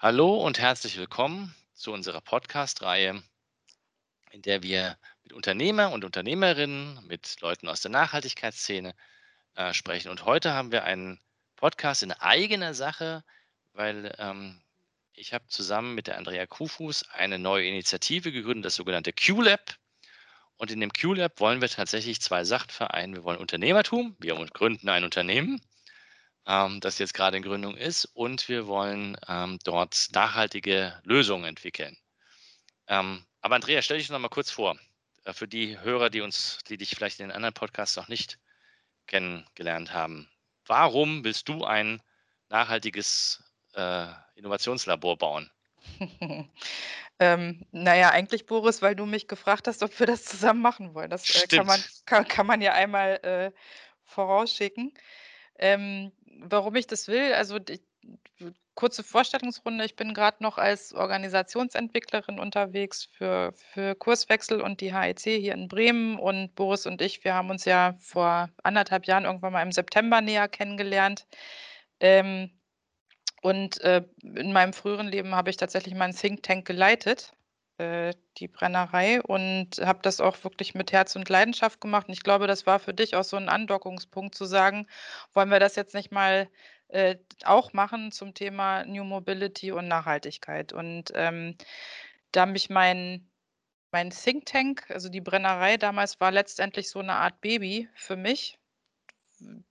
Hallo und herzlich willkommen zu unserer Podcast-Reihe, in der wir mit Unternehmer und Unternehmerinnen, mit Leuten aus der Nachhaltigkeitsszene äh, sprechen. Und heute haben wir einen Podcast in eigener Sache, weil ähm, ich habe zusammen mit der Andrea Kufus eine neue Initiative gegründet, das sogenannte QLab. Und in dem QLab wollen wir tatsächlich zwei Sachen vereinen. Wir wollen Unternehmertum, wir gründen ein Unternehmen ähm, das jetzt gerade in Gründung ist. Und wir wollen ähm, dort nachhaltige Lösungen entwickeln. Ähm, aber Andrea, stell dich noch mal kurz vor, äh, für die Hörer, die uns, die dich vielleicht in den anderen Podcasts noch nicht kennengelernt haben. Warum willst du ein nachhaltiges äh, Innovationslabor bauen? ähm, naja, eigentlich, Boris, weil du mich gefragt hast, ob wir das zusammen machen wollen. Das äh, kann, man, kann, kann, man ja einmal äh, vorausschicken. Ähm, warum ich das will, also die, kurze Vorstellungsrunde. Ich bin gerade noch als Organisationsentwicklerin unterwegs für, für Kurswechsel und die HEC hier in Bremen. Und Boris und ich, wir haben uns ja vor anderthalb Jahren irgendwann mal im September näher kennengelernt. Ähm, und äh, in meinem früheren Leben habe ich tatsächlich mal einen Think Tank geleitet, äh, die Brennerei, und habe das auch wirklich mit Herz und Leidenschaft gemacht. Und ich glaube, das war für dich auch so ein Andockungspunkt zu sagen, wollen wir das jetzt nicht mal äh, auch machen zum Thema New Mobility und Nachhaltigkeit. Und ähm, da mich mein, mein Think Tank, also die Brennerei damals, war letztendlich so eine Art Baby für mich.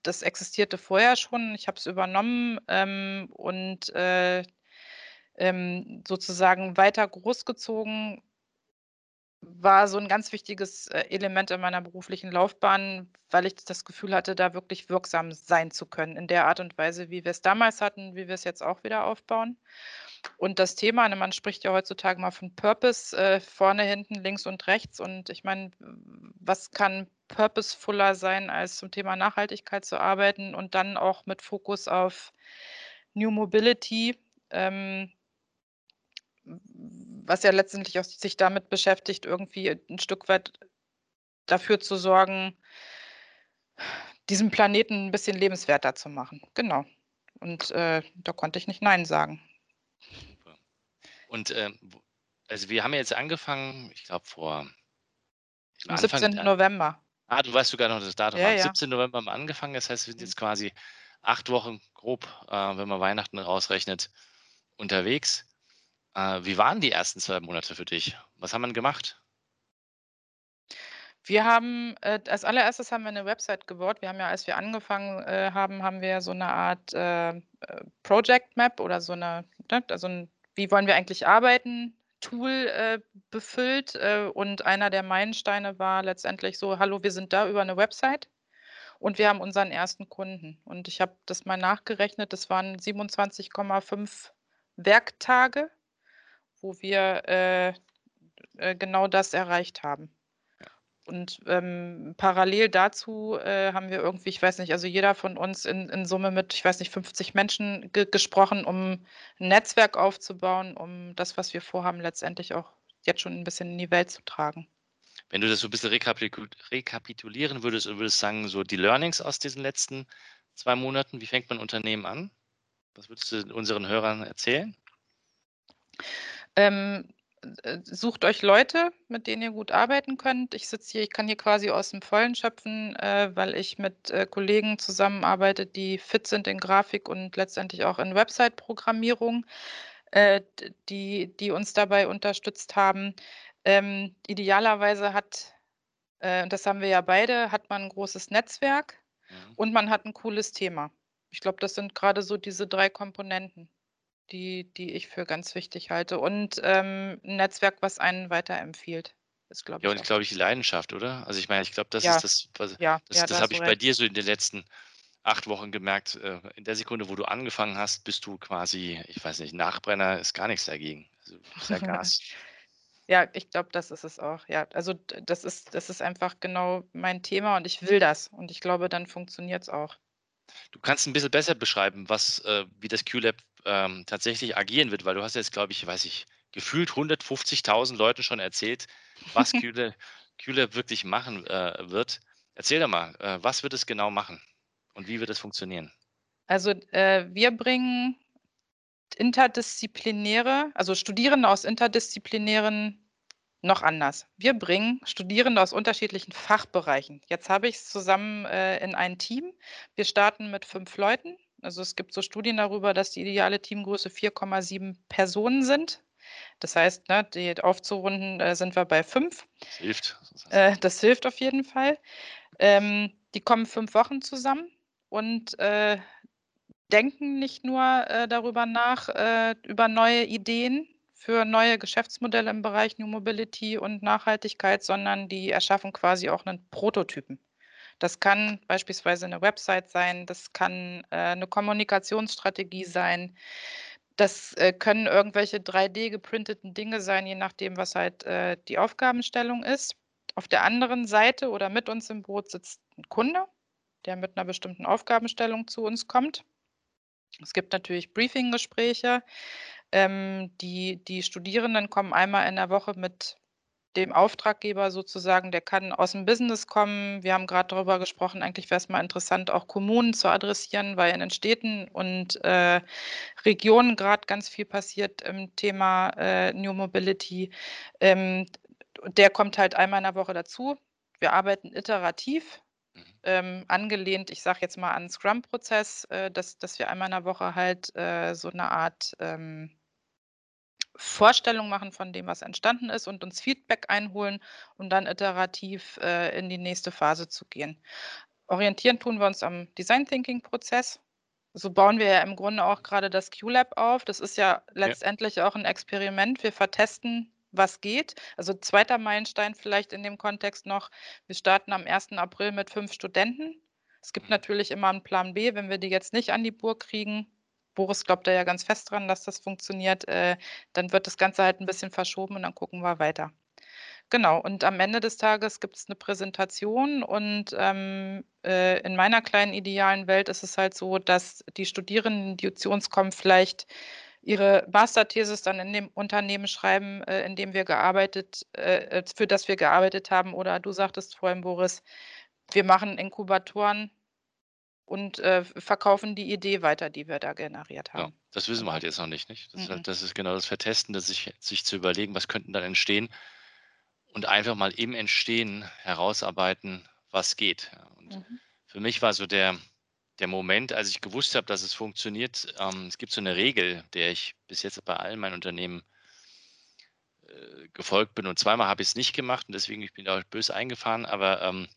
Das existierte vorher schon, ich habe es übernommen ähm, und äh, ähm, sozusagen weiter großgezogen war so ein ganz wichtiges, äh, Element in meiner beruflichen Laufbahn, weil ich das Gefühl hatte, da wirklich wirksam sein zu können in der Art und Weise, wie wir es damals hatten, wie wir es jetzt auch wieder aufbauen. Und das Thema, ne, man spricht ja heutzutage mal von Purpose, äh, vorne, hinten, links und rechts. Und ich meine, was kann purposefuller sein, als zum Thema Nachhaltigkeit zu arbeiten und dann auch mit Fokus auf New Mobility, ähm was ja letztendlich auch sich damit beschäftigt, irgendwie ein Stück weit dafür zu sorgen, diesen Planeten ein bisschen lebenswerter zu machen. Genau. Und, äh, da konnte ich nicht nein sagen. Und, ähm, also, wir haben ja jetzt angefangen, ich glaube vor Am Anfang 17. November. Ah, du weißt sogar noch das Datum. Ja, Am ja. 17. November haben wir angefangen. Das heißt, wir sind mhm. jetzt quasi acht Wochen grob, äh, wenn man Weihnachten rausrechnet, unterwegs. Äh, wie waren die ersten zwei Monate für dich? Was haben wir gemacht? Wir haben äh, als allererstes haben wir eine Website gebaut. Wir haben ja, als wir angefangen äh, haben, haben wir so eine Art äh, äh Project Map oder so eine, ne, also ein, wie wollen wir eigentlich arbeiten, Tool äh, befüllt. Äh, und einer der Meilensteine war letztendlich so: Hallo, wir sind da über eine Website und wir haben unseren ersten Kunden. Und ich habe das mal nachgerechnet, das waren 27,5 Werktage wo wir äh, äh, genau das erreicht haben. Und ähm, parallel dazu äh, haben wir irgendwie, ich weiß nicht, also jeder von uns in, in Summe mit, ich weiß nicht, 50 Menschen ge gesprochen, um ein Netzwerk aufzubauen, um das, was wir vorhaben, letztendlich auch jetzt schon ein bisschen in die Welt zu tragen. Wenn du das so ein bisschen rekapitulieren würdest und würdest sagen, so die Learnings aus diesen letzten zwei Monaten, wie fängt man Unternehmen an? Was würdest du unseren Hörern erzählen? Ähm, äh, sucht euch Leute, mit denen ihr gut arbeiten könnt. Ich sitze hier, ich kann hier quasi aus dem Vollen schöpfen, äh, weil ich mit äh, Kollegen zusammenarbeite, die fit sind in Grafik und letztendlich auch in Website-Programmierung, äh, die, die uns dabei unterstützt haben. Ähm, idealerweise hat, äh, und das haben wir ja beide, hat man ein großes Netzwerk mhm. und man hat ein cooles Thema. Ich glaube, das sind gerade so diese drei Komponenten die die ich für ganz wichtig halte. Und, ähm, 'n Netzwerk, was einen weiterempfiehlt, ist, glaube Ja, ich, und glaube ich, die Leidenschaft, oder? Also, ich meine, ich glaube, das Ja, ist das, was ja, das ja, das da habe ich bei recht. dir so in den letzten acht Wochen gemerkt. Äh, in der Sekunde, wo du angefangen hast, bist du quasi ich weiß nicht, Nachbrenner ist gar nichts dagegen. Also, ja Gas. Ja, ich glaube, das ist es auch. Ja, also, das ist das ist einfach genau mein Thema und ich will das und ich glaube, dann funktioniert es auch. Du kannst ein bisschen besser beschreiben, was äh, wie das QLab, ähm, tatsächlich agieren wird, weil du hast jetzt, glaube ich, weiß ich, gefühlt 150.000 Leuten schon erzählt, was QLab QLab wirklich machen, äh, wird. Erzähl doch mal, äh, was wird es genau machen und wie wird es funktionieren? Also, äh, wir bringen interdisziplinäre also Studierende aus interdisziplinären noch anders. Wir bringen Studierende aus unterschiedlichen Fachbereichen. Jetzt habe ich's zusammen, äh, in ein Team. Wir starten mit 5 Leuten. Also, es gibt so Studien darüber, dass die ideale Teamgröße 4,7 Personen sind. Das heißt, ne, die aufzurunden, äh, sind wir bei 5. Das hilft. Äh, das hilft auf jeden Fall. Ähm, die kommen 5 Wochen zusammen und, äh, denken nicht nur, äh, darüber nach, äh, über neue Ideen für neue Geschäftsmodelle im Bereich New Mobility und Nachhaltigkeit, sondern die erschaffen quasi auch 'nen Prototypen. Das kann beispielsweise 'ne Website sein, das kann, äh, 'ne Kommunikationsstrategie sein. Das, äh, können irgendwelche 3D geprinteten Dinge sein, je nachdem, was halt, äh, die Aufgabenstellung ist. Auf der anderen Seite oder mit uns im Boot sitzt 'n Kunde, der mit 'ner bestimmten Aufgabenstellung zu uns kommt. Es gibt natürlich Briefinggespräche. Ähm, die die Studierenden kommen einmal in der Woche mit dem Auftraggeber sozusagen, der kann aus'm Business kommen. Wir haben grad darüber gesprochen, eigentlich wäre es mal interessant, auch Kommunen zu adressieren, weil in den Städten und, äh, Regionen grad ganz viel passiert im Thema, äh, New Mobility. Ähm, der kommt halt einmal in der Woche dazu. Wir arbeiten iterativ, Mhm. ähm, angelehnt, ich sage jetzt mal an Scrum-Prozess, äh, dass dass wir einmal in der Woche halt, äh, so 'ne Art, ähm Vorstellung machen von dem, was entstanden ist und uns Feedback einholen, um dann iterativ, äh, in die nächste Phase zu gehen. Orientieren tun wir uns am Design-Thinking-Prozess. So bauen wir ja im Grunde auch grade das Q-Lab auf. Das ist ja Ja. letztendlich auch 'n Experiment. Wir vertesten, was geht. Also, 2. Meilenstein vielleicht in dem Kontext noch: Wir starten am 1. April mit 5 Studenten. Es gibt Mhm. natürlich immer 'n Plan B, wenn wir die jetzt nicht an die Burg kriegen. Boris glaubt da ja ganz fest dran, dass das funktioniert. Äh, dann wird das Ganze halt 'n bisschen verschoben und dann gucken wir weiter. Genau, und am Ende des Tages gibt's 'ne Präsentation und, ähm, äh, in meiner kleinen idealen Welt ist es halt so, dass die Studierenden, die zu uns kommen, vielleicht ihre Masterthesis dann in dem Unternehmen schreiben, äh, in dem wir gearbeitet äh, für das wir gearbeitet haben. Oder du sagtest vorhin, Boris, wir machen Inkubatoren und, äh, verkaufen die Idee weiter, die wir da generiert Ja, haben. das wissen wir halt jetzt noch nicht, nicht? Das ist Mh-mh. halt das ist genau das Vertesten, das sich sich zu überlegen, was könnten dann entstehen und einfach mal im Entstehen herausarbeiten, was geht, ja. Und Mhm. für mich war so der der Moment, als ich gewusst habe, dass es funktioniert ähm, es gibt so 'ne Regel, der ich bis jetzt bei allen meinen Unternehmen äh, gefolgt bin und zweimal habe ich's nicht gemacht und deswegen ich bin da böse eingefahren, aber, ähm,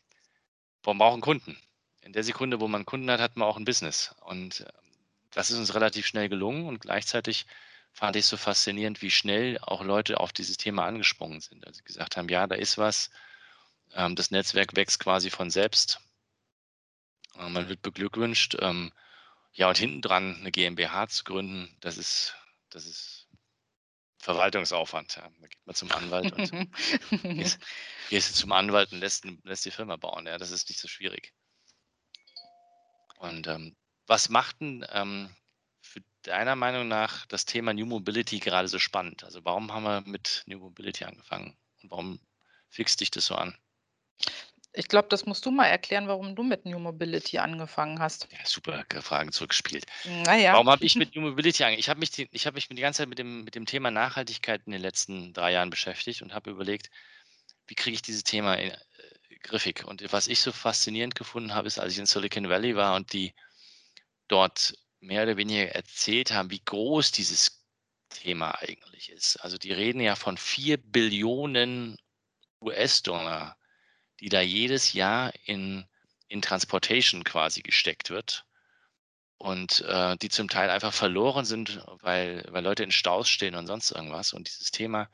man braucht 'n Kunden. In der Sekunde, wo man Kunden hat, hat man auch 'n Business. Und, ähm, das ist uns relativ schnell gelungen und gleichzeitig fand ich's so faszinierend, wie schnell auch Leute auf dieses Thema angesprungen sind. Also, gesagt haben: „Ja, da ist was.“ Ähm, das Netzwerk wächst quasi von selbst. Äh, man wird beglückwünscht. Ähm, ja, und hinten dran 'ne GmbH zu gründen, das ist das ist Verwaltungsaufwand, ja. Da geht man zum Anwalt und gehst gehst zum Anwalt und lässt lässt die Firma bauen, ja. Das ist nicht so schwierig. Und, ähm, was macht 'n, ähm, für deiner Meinung nach das Thema New Mobility gerade so spannend? Also, warum haben wir mit New Mobility angefangen und warum fixt dich das so an? Ich glaube, das musst du mal erklären, warum du mit New Mobility angefangen hast. Ja, super ge Fragen zurückgespielt. Na ja. Warum habe ich mit New Mobility ange ich habe mich die ich habe mich die ganze Zeit mit dem mit dem Thema Nachhaltigkeit in den letzten 3 Jahren beschäftigt und habe überlegt: „Wie kriege ich dieses Thema, äh, griffig?“ Und was ich so faszinierend gefunden habe, ist, als ich in Silicon Valley war und die dort mehr oder weniger erzählt haben, wie groß dieses Thema eigentlich ist. Also, die reden ja von 4.000.000.000 US-Dollar, die da jedes Jahr in in Transportation quasi gesteckt wird und, äh, die zum Teil einfach verloren sind, weil weil Leute in Staus stehen und sonst irgendwas. Und dieses Thema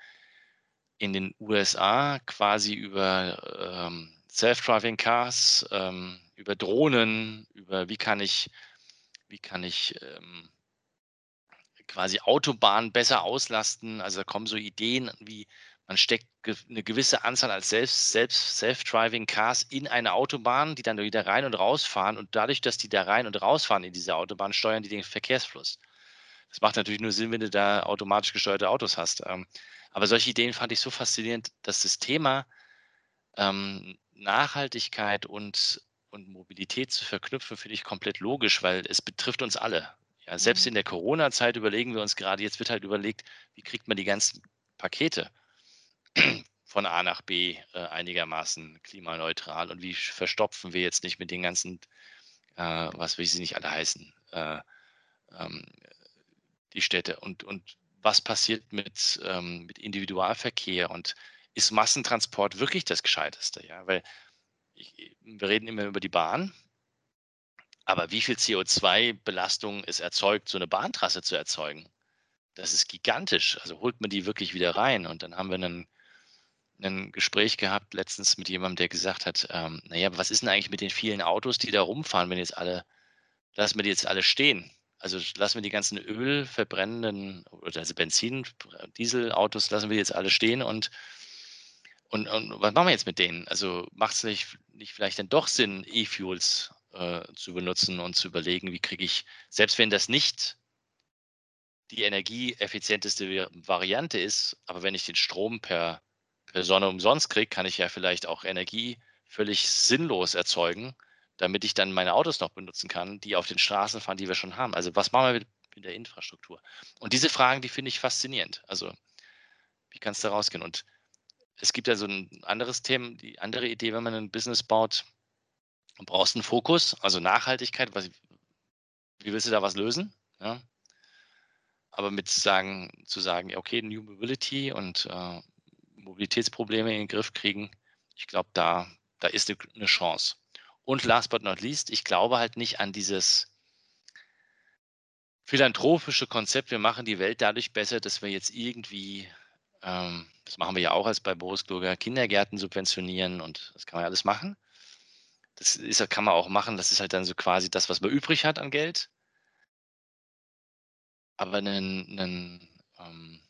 in den USA quasi über, ähm, Self-Driving Cars, ähm, über Drohnen, über wie kann ich wie kann ich, ähm quasi Autobahnen besser auslasten. Also, da kommen so Ideen wie, man steckt ge 'ne gewisse Anzahl als selbst selbst Self-Driving Cars in eine Autobahn, die dann wieder rein und rausfahren und dadurch, dass die da rein und rausfahren in diese Autobahn, steuern die den Verkehrsfluss. Das macht natürlich nur Sinn, wenn du da automatisch gesteuerte Autos hast. Ähm, aber solche Ideen fand ich so faszinierend, dass das Thema, ähm, Nachhaltigkeit und und Mobilität zu verknüpfen, finde ich komplett logisch, weil es betrifft uns alle. Ja, selbst mhm. in der Corona-Zeit überlegen wir uns gerade, jetzt wird halt überlegt, wie kriegt man die ganzen Pakete von A nach B äh, einigermaßen klimaneutral und wie verstopfen wir jetzt nicht mit den ganzen, äh, was will sie nicht alle heißen, äh, ähm, die Städte und, und was passiert mit, ähm, mit Individualverkehr und ist Massentransport wirklich das Gescheiteste? Ja, weil ich, wir reden immer über die Bahn, aber wie viel CO2-Belastung es erzeugt, so eine Bahntrasse zu erzeugen, das ist gigantisch. Also holt man die wirklich wieder rein. Und dann haben wir einen, ein Gespräch gehabt letztens mit jemandem, der gesagt hat, ähm, naja, was ist denn eigentlich mit den vielen Autos, die da rumfahren, wenn jetzt alle, lassen wir die jetzt alle stehen? Also lassen wir die ganzen ölverbrennenden oder also Benzin, Dieselautos lassen wir jetzt alle stehen und, und, und was machen wir jetzt mit denen? Also macht es nicht, nicht vielleicht dann doch Sinn, E-Fuels äh, zu benutzen und zu überlegen, wie kriege ich, selbst wenn das nicht die energieeffizienteste Variante ist, aber wenn ich den Strom per, per Sonne umsonst kriege, kann ich ja vielleicht auch Energie völlig sinnlos erzeugen, damit ich dann meine Autos noch benutzen kann, die auf den Straßen fahren, die wir schon haben. Also was machen wir mit, der Infrastruktur? Und diese Fragen, die finde ich faszinierend. Also wie kann es da rausgehen? Und es gibt ja so ein anderes Thema, die andere Idee, wenn man ein Business baut, Du brauchst einen Fokus, also Nachhaltigkeit. Was, wie willst du da was lösen? Ja? Aber mit sagen, zu sagen, okay, New Mobility und äh, Mobilitätsprobleme in den Griff kriegen, ich glaube, da, da ist eine Chance. Und last but not least, ich glaube halt nicht an dieses philanthropische Konzept, wir machen die Welt dadurch besser, dass wir jetzt irgendwie, das machen wir ja auch als bei Boris Kluger, Kindergärten subventionieren und das kann man ja alles machen. Das ist, kann man auch machen. Das ist halt dann so quasi das, was man übrig hat an Geld. Aber einen, einen, ähm,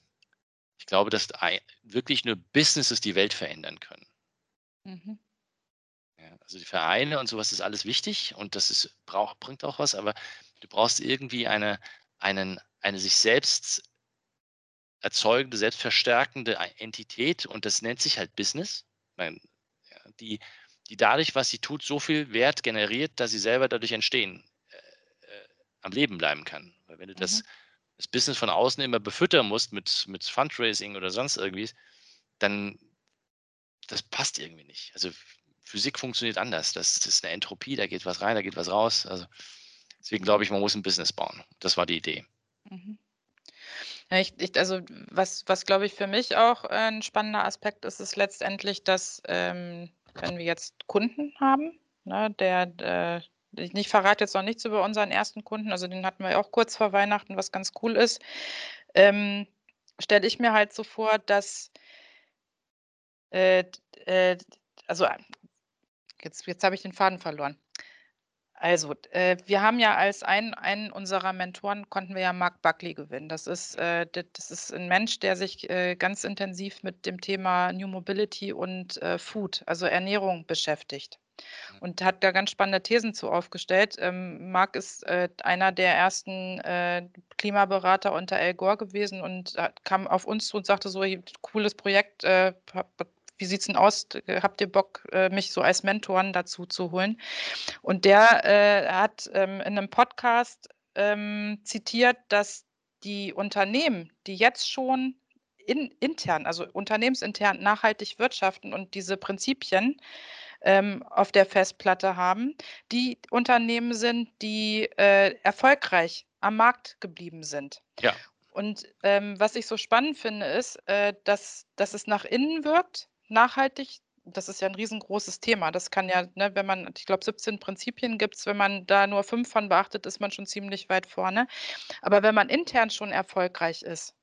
ich glaube, dass wirklich nur Businesses die Welt verändern können. Mhm. Ja, also die Vereine und sowas ist alles wichtig und das ist, brauch, bringt auch was, aber du brauchst irgendwie eine, einen, eine sich selbst erzeugende, selbstverstärkende Entität und das nennt sich halt Business. Meine, die, die dadurch, was sie tut, so viel Wert generiert, dass sie selber dadurch entstehen, äh, äh, am Leben bleiben kann. Weil wenn du mhm. das, das Business von außen immer befüttern musst mit, mit Fundraising oder sonst irgendwie, dann das passt irgendwie nicht. Also Physik funktioniert anders. Das, das ist eine Entropie, da geht was rein, da geht was raus. Also deswegen glaube ich, man muss ein Business bauen. Das war die Idee. Mhm. Ja, ich, ich, also was, was glaube ich für mich auch ein spannender Aspekt ist, ist letztendlich, dass ähm, wenn wir jetzt Kunden haben, ne, der, äh, ich verrate jetzt noch nichts über unseren ersten Kunden, also den hatten wir auch kurz vor Weihnachten, was ganz cool ist, ähm, stelle ich mir halt so vor, dass äh, äh, also jetzt, jetzt habe ich den Faden verloren. Also, äh, wir haben ja als einen einen unserer Mentoren konnten wir ja Mark Buckley gewinnen. Das ist äh, das ist 'n Mensch, der sich, äh, ganz intensiv mit dem Thema New Mobility und, äh, Food, also Ernährung beschäftigt mhm. und hat da ganz spannende Thesen zu aufgestellt. Ähm, Mark ist, äh, einer der ersten, äh, Klimaberater unter Al Gore gewesen und kam auf uns zu und sagte so: cooles Projekt, äh, wie sieht es denn aus? Habt ihr Bock, äh, mich so als Mentoren dazu zu holen? Und der äh, hat ähm, in einem Podcast ähm, zitiert, dass die Unternehmen, die jetzt schon in, intern, also unternehmensintern nachhaltig wirtschaften und diese Prinzipien ähm, auf der Festplatte haben, die Unternehmen sind, die äh, erfolgreich am Markt geblieben sind. Ja. Und ähm, was ich so spannend finde, ist, äh, dass, dass es nach innen wirkt, nachhaltig, das ist ja ein riesengroßes Thema. Das kann ja, ne, wenn man, ich glaube, 17 Prinzipien gibt es, wenn man da nur fünf von beachtet, ist man schon ziemlich weit vorne. Aber wenn man intern schon erfolgreich ist,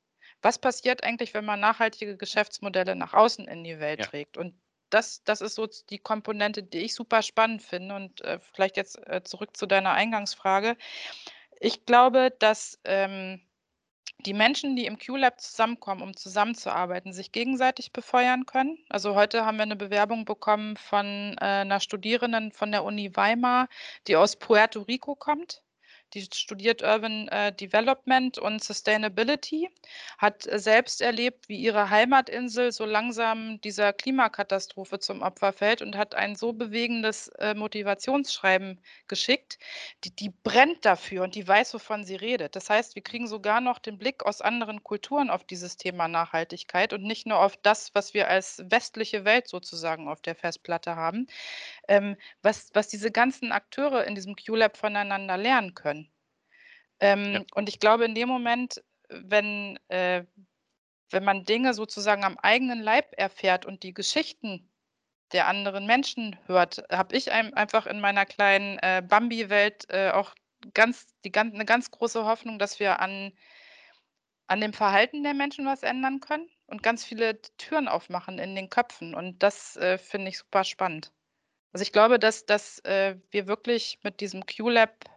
was passiert eigentlich, wenn man nachhaltige Geschäftsmodelle nach außen in die Welt ja. trägt? Und das, das ist so die Komponente, die ich super spannend finde. Und äh, vielleicht jetzt äh, zurück zu deiner Eingangsfrage. Ich glaube, dass ähm, die Menschen, die im Q-Lab zusammenkommen, um zusammenzuarbeiten, sich gegenseitig befeuern können. Also heute haben wir eine Bewerbung bekommen von äh, einer Studierenden von der Uni Weimar, die aus Puerto Rico kommt. Die studiert Urban äh, Development und Sustainability, hat selbst erlebt, wie ihre Heimatinsel so langsam dieser Klimakatastrophe zum Opfer fällt und hat ein so bewegendes äh, Motivationsschreiben geschickt. Die, die brennt dafür und die weiß, wovon sie redet. Das heißt, wir kriegen sogar noch den Blick aus anderen Kulturen auf dieses Thema Nachhaltigkeit und nicht nur auf das, was wir als westliche Welt sozusagen auf der Festplatte haben, ähm, was, was diese ganzen Akteure in diesem QLab voneinander lernen können. Ähm, ja. Und ich glaube, in dem Moment, wenn, äh, wenn man Dinge sozusagen am eigenen Leib erfährt und die Geschichten der anderen Menschen hört, habe ich ein, einfach in meiner kleinen äh, Bambi-Welt äh, auch ganz, die, ganz, eine ganz große Hoffnung, dass wir an, an dem Verhalten der Menschen was ändern können und ganz viele Türen aufmachen in den Köpfen. Und das äh, finde ich super spannend. Also ich glaube, dass, dass äh, wir wirklich mit diesem QLab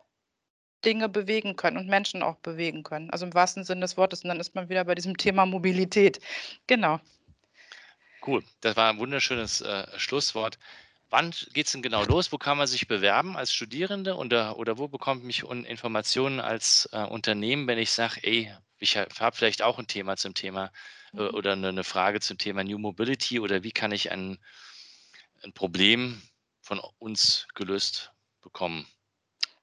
Dinge bewegen können und Menschen auch bewegen können. Also im wahrsten Sinne des Wortes. Und dann ist man wieder bei diesem Thema Mobilität. Genau. Cool, das war ein wunderschönes äh, Schlusswort. Wann geht es denn genau los? Wo kann man sich bewerben als Studierende oder, oder wo bekommt mich Informationen als äh, Unternehmen, wenn ich sage, ey, ich habe vielleicht auch ein Thema zum Thema äh, mhm. oder eine, eine, Frage zum Thema New Mobility oder wie kann ich ein, ein Problem von uns gelöst bekommen?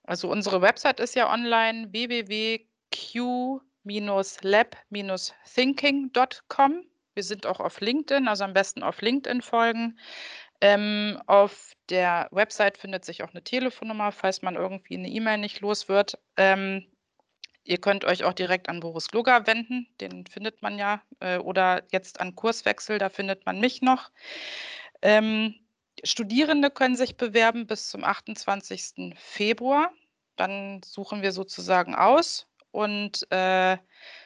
Also unsere Website ist ja online www.q-lab-thinking.com. Wir sind auch auf LinkedIn, also am besten auf LinkedIn folgen. Ähm, auf der Website findet sich auch eine Telefonnummer, falls man irgendwie eine E-Mail nicht los wird. Ähm, ihr könnt euch auch direkt an Boris Gloger wenden, den findet man ja, äh, oder jetzt an Kurswechsel, da findet man mich noch. Ähm, Studierende können sich bewerben bis zum 28. Februar. Dann suchen wir sozusagen aus und äh,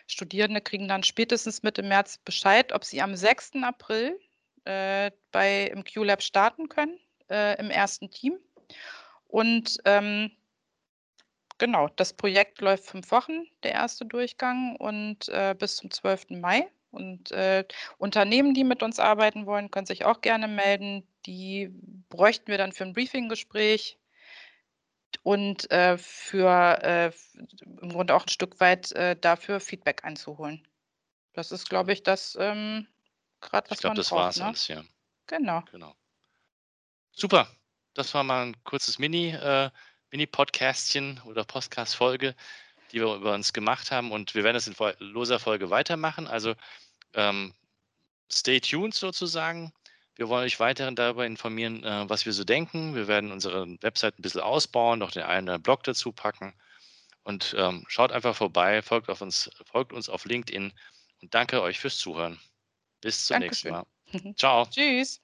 Studierende kriegen dann spätestens Mitte März Bescheid, ob sie am 6. April äh, bei, im QLab starten können, äh, im ersten Team. Und ähm, genau, das Projekt läuft fünf Wochen, der erste Durchgang, und äh, bis zum 12. Mai. Und äh, Unternehmen, die mit uns arbeiten wollen, können sich auch gerne melden. Die bräuchten wir dann für ein Briefinggespräch und äh, für äh, im Grunde auch ein Stück weit äh, dafür Feedback einzuholen. Das ist, glaube ich, das ähm, gerade, was ich glaub, man braucht. Ich glaube, das war es alles, ja. Genau. genau. Super. Das war mal ein kurzes Mini, äh, Mini-Podcastchen oder Podcast-Folge, die wir über uns gemacht haben. Und wir werden das in loser Folge weitermachen. Also ähm, stay tuned sozusagen. Wir wollen euch weiterhin darüber informieren, äh, was wir so denken. Wir werden unsere Website ein bisschen ausbauen, noch den einen Blog dazu packen. Und ähm, schaut einfach vorbei, folgt, auf uns, folgt uns auf LinkedIn und danke euch fürs Zuhören. Bis zum Dankeschön. nächsten Mal. Ciao. Tschüss.